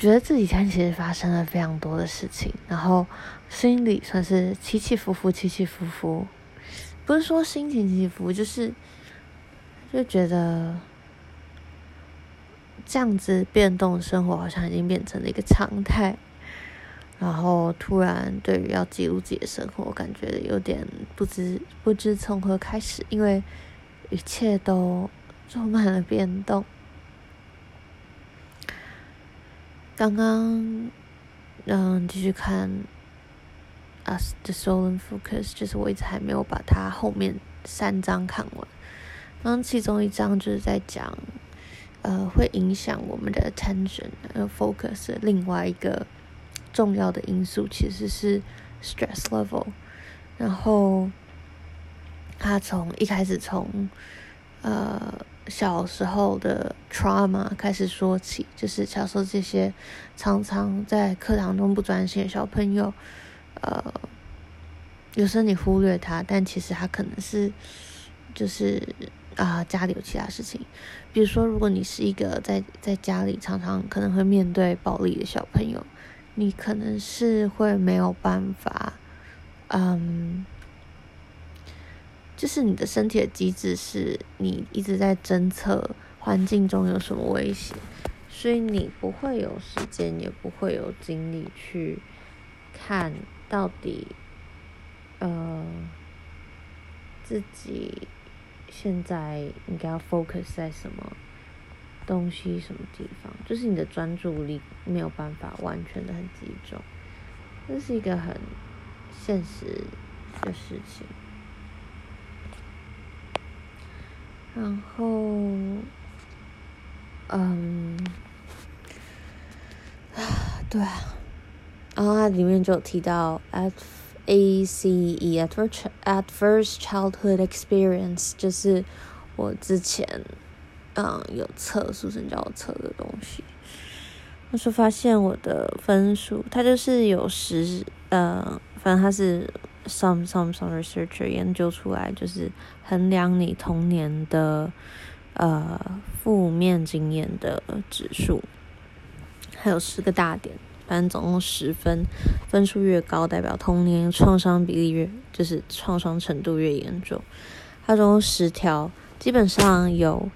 觉得这几天其实发生了非常多的事情，然后心里算是起起伏伏，起起伏伏。不是说心情起伏，就是就觉得这样子变动生活好像已经变成了一个常态。然后突然对于要记录自己的生活，感觉有点不知不知从何开始，因为一切都充满了变动。刚刚嗯，继续看《Us the solen Focus》，就是我一直还没有把它后面三章看完。然后其中一章就是在讲，呃，会影响我们的 attention 和 focus 的另外一个。重要的因素其实是 stress level，然后他从一开始从呃小时候的 trauma 开始说起，就是小时候这些常常在课堂中不专心的小朋友，呃，有时候你忽略他，但其实他可能是就是啊、家里有其他事情，比如说如果你是一个在在家里常常可能会面对暴力的小朋友。你可能是会没有办法，嗯，就是你的身体的机制是你一直在侦测环境中有什么威胁，所以你不会有时间，也不会有精力去看到底，呃，自己现在应该要 focus 在什么。东西什么地方，就是你的专注力没有办法完全的很集中，这是一个很现实的事情。然后，嗯，啊，对啊，然后它里面就提到 at ACE Adverse Childhood Experience，就是我之前。嗯，有测书生叫我测的东西，我说发现我的分数，它就是有十，呃，反正它是 some some some researcher 研究出来，就是衡量你童年的呃负面经验的指数，还有十个大点，反正总共十分，分数越高，代表童年创伤比例越，就是创伤程度越严重。它总共十条，基本上有。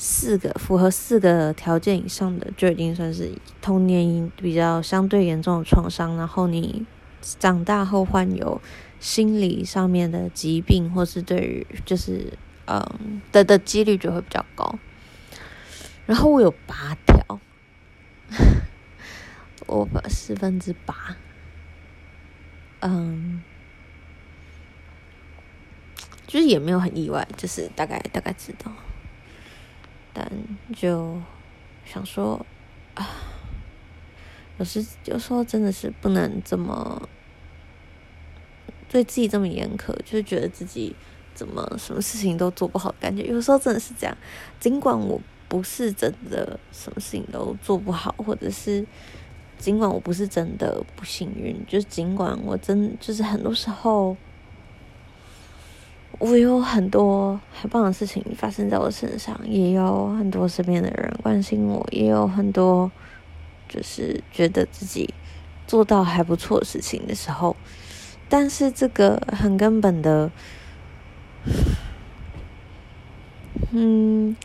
四个符合四个条件以上的，就已经算是童年比较相对严重的创伤。然后你长大后患有心理上面的疾病，或是对于就是嗯的的几率就会比较高。然后我有八条，我把四分之八，嗯，就是也没有很意外，就是大概大概知道。但就想说啊，有时有时候真的是不能这么对自己这么严苛，就是觉得自己怎么什么事情都做不好感觉。有时候真的是这样，尽管我不是真的什么事情都做不好，或者是尽管我不是真的不幸运，就是尽管我真就是很多时候。我有很多很棒的事情发生在我身上，也有很多身边的人关心我，也有很多就是觉得自己做到还不错的事情的时候，但是这个很根本的，嗯，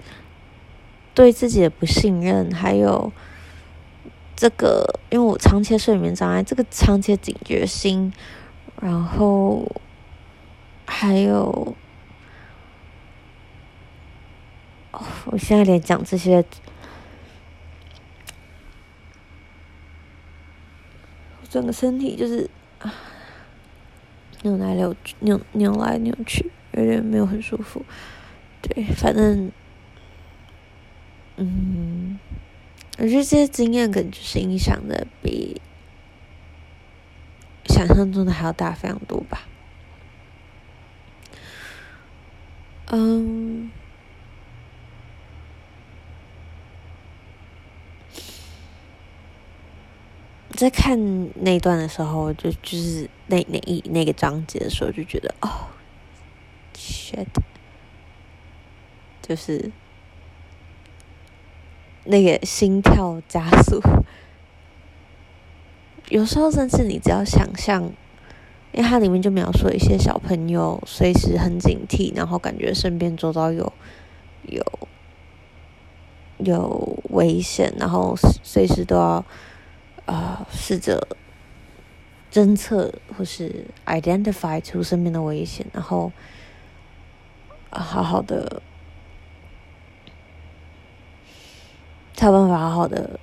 对自己的不信任，还有这个，因为我长期睡眠障碍，这个长期警觉心，然后。还有，我现在连讲这些，我整个身体就是啊，扭来扭，扭扭来扭去，有点没有很舒服。对，反正，嗯，我觉得这些经验可能就是影响的比想象中的还要大非常多吧。嗯，在看那段的时候，就就是那那一那个章节的时候，就觉得哦，shit，就是那个心跳加速，有时候甚至你只要想象，因为它里面就描述一些小朋友随时很警惕，然后感觉身边周遭有有有危险，然后随时都要呃试着侦测或是 identify 出身边的危险，然后好好的。才有办法好好的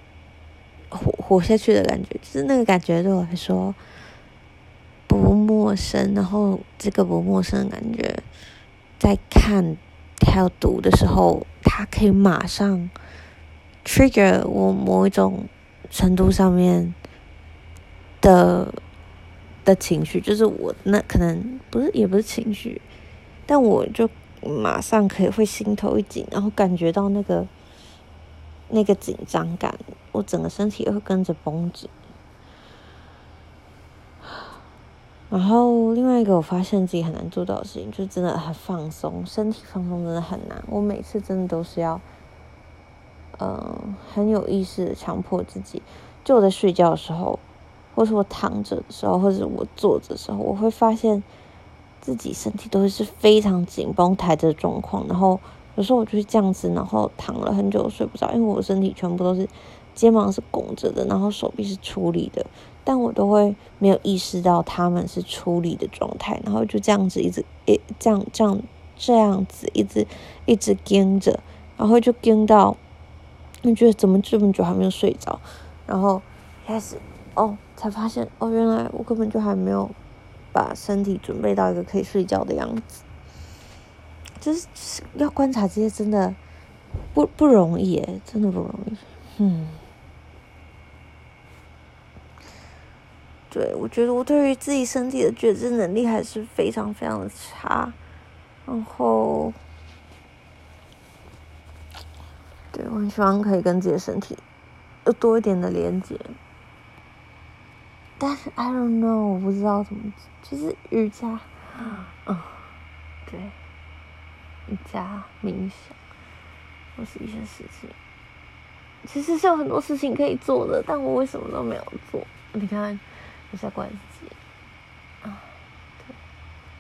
活活下去的感觉，就是那个感觉对我来说不陌生。然后这个不陌生的感觉，在看还有读的时候，它可以马上 trigger 我某一种程度上面的的情绪，就是我那可能不是也不是情绪，但我就马上可以会心头一紧，然后感觉到那个。那个紧张感，我整个身体会跟着绷紧。然后另外一个我发现自己很难做到的事情，就是真的很放松，身体放松真的很难。我每次真的都是要，嗯、很有意识的强迫自己。就我在睡觉的时候，或是我躺着的时候，或者我坐着的时候，我会发现自己身体都会是非常紧绷、抬着的状况，然后。有时候我就是这样子，然后躺了很久睡不着，因为我身体全部都是肩膀是拱着的，然后手臂是出力的，但我都会没有意识到他们是出力的状态，然后就这样子一直诶这样这样这样子一直一直盯着，然后就盯到你觉得怎么这么久还没有睡着，然后开始哦才发现哦原来我根本就还没有把身体准备到一个可以睡觉的样子。就是要观察这些，真的不不容易诶，真的不容易。嗯，对，我觉得我对于自己身体的觉知能力还是非常非常的差。然后，对，我很希望可以跟自己的身体有多一点的连接。但是 I don't know，我不知道怎么，就是瑜伽，嗯，对。瑜伽、冥想，或是一些事情，其实是有很多事情可以做的，但我为什么都没有做？你看，我在怪自己啊！对，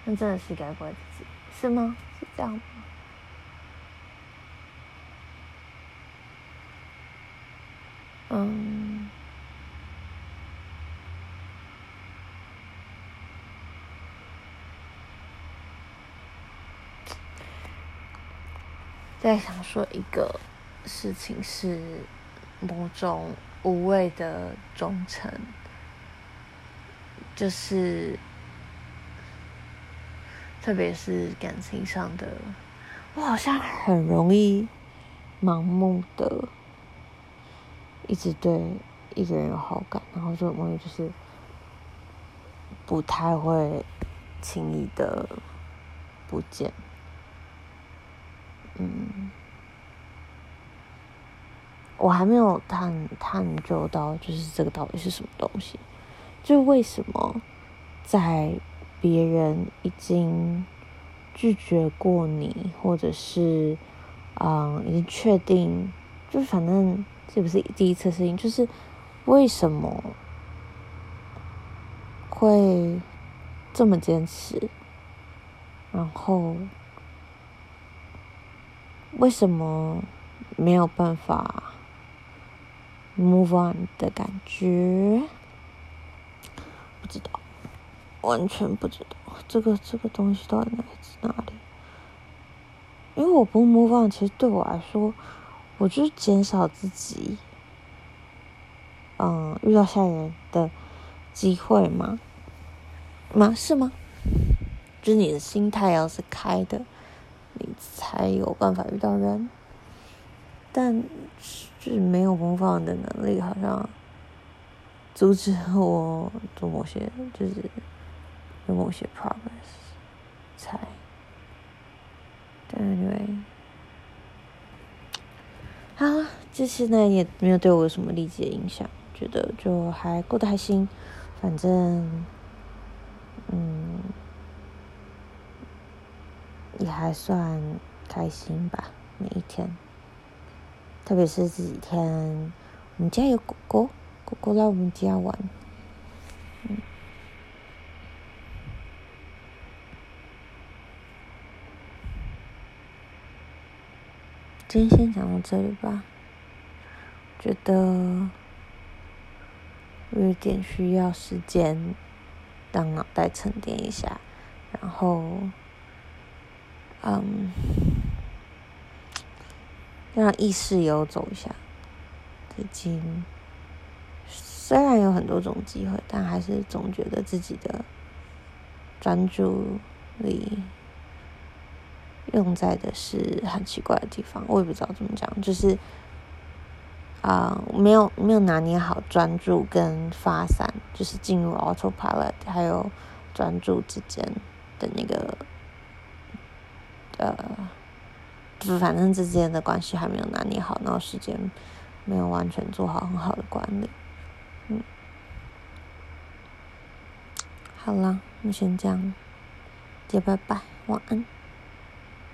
那真的是该怪自己，是吗？是这样吗？嗯。在想说一个事情是某种无谓的忠诚，就是特别是感情上的，我好像很容易盲目的一直对一个人有好感，然后就容易就是不太会轻易的不见。嗯，我还没有探探究到，就是这个到底是什么东西？就为什么在别人已经拒绝过你，或者是嗯，已经确定，就反正这不是第一次事情，就是为什么会这么坚持，然后。为什么没有办法 move on 的感觉？不知道，完全不知道这个这个东西到底来自哪里？因为我不 move on，其实对我来说，我就是减少自己，嗯，遇到下一个人的机会吗？吗？是吗？就是你的心态要是开的。你才有办法遇到人，但是没有模仿的能力，好像阻止我做某些，就是有某些 progress。才，但因为啊，这些呢也没有对我有什么立即的影响，觉得就还过得还行，反正，嗯。也还算开心吧，每一天。特别是这几天，我们家有狗狗，狗狗来我们家玩，今天先讲到这里吧。觉得有点需要时间，让脑袋沉淀一下，然后，嗯，让意识游走一下。最近虽然有很多种机会，但还是总觉得自己的专注力。用在的是很奇怪的地方，我也不知道怎么讲，就是啊、没有没有拿捏好专注跟发散，就是进入 autopilot 还有专注之间的那个呃，就反正之间的关系还没有拿捏好，然后时间没有完全做好很好的管理，嗯，好了，那先这样，姐拜拜，晚安。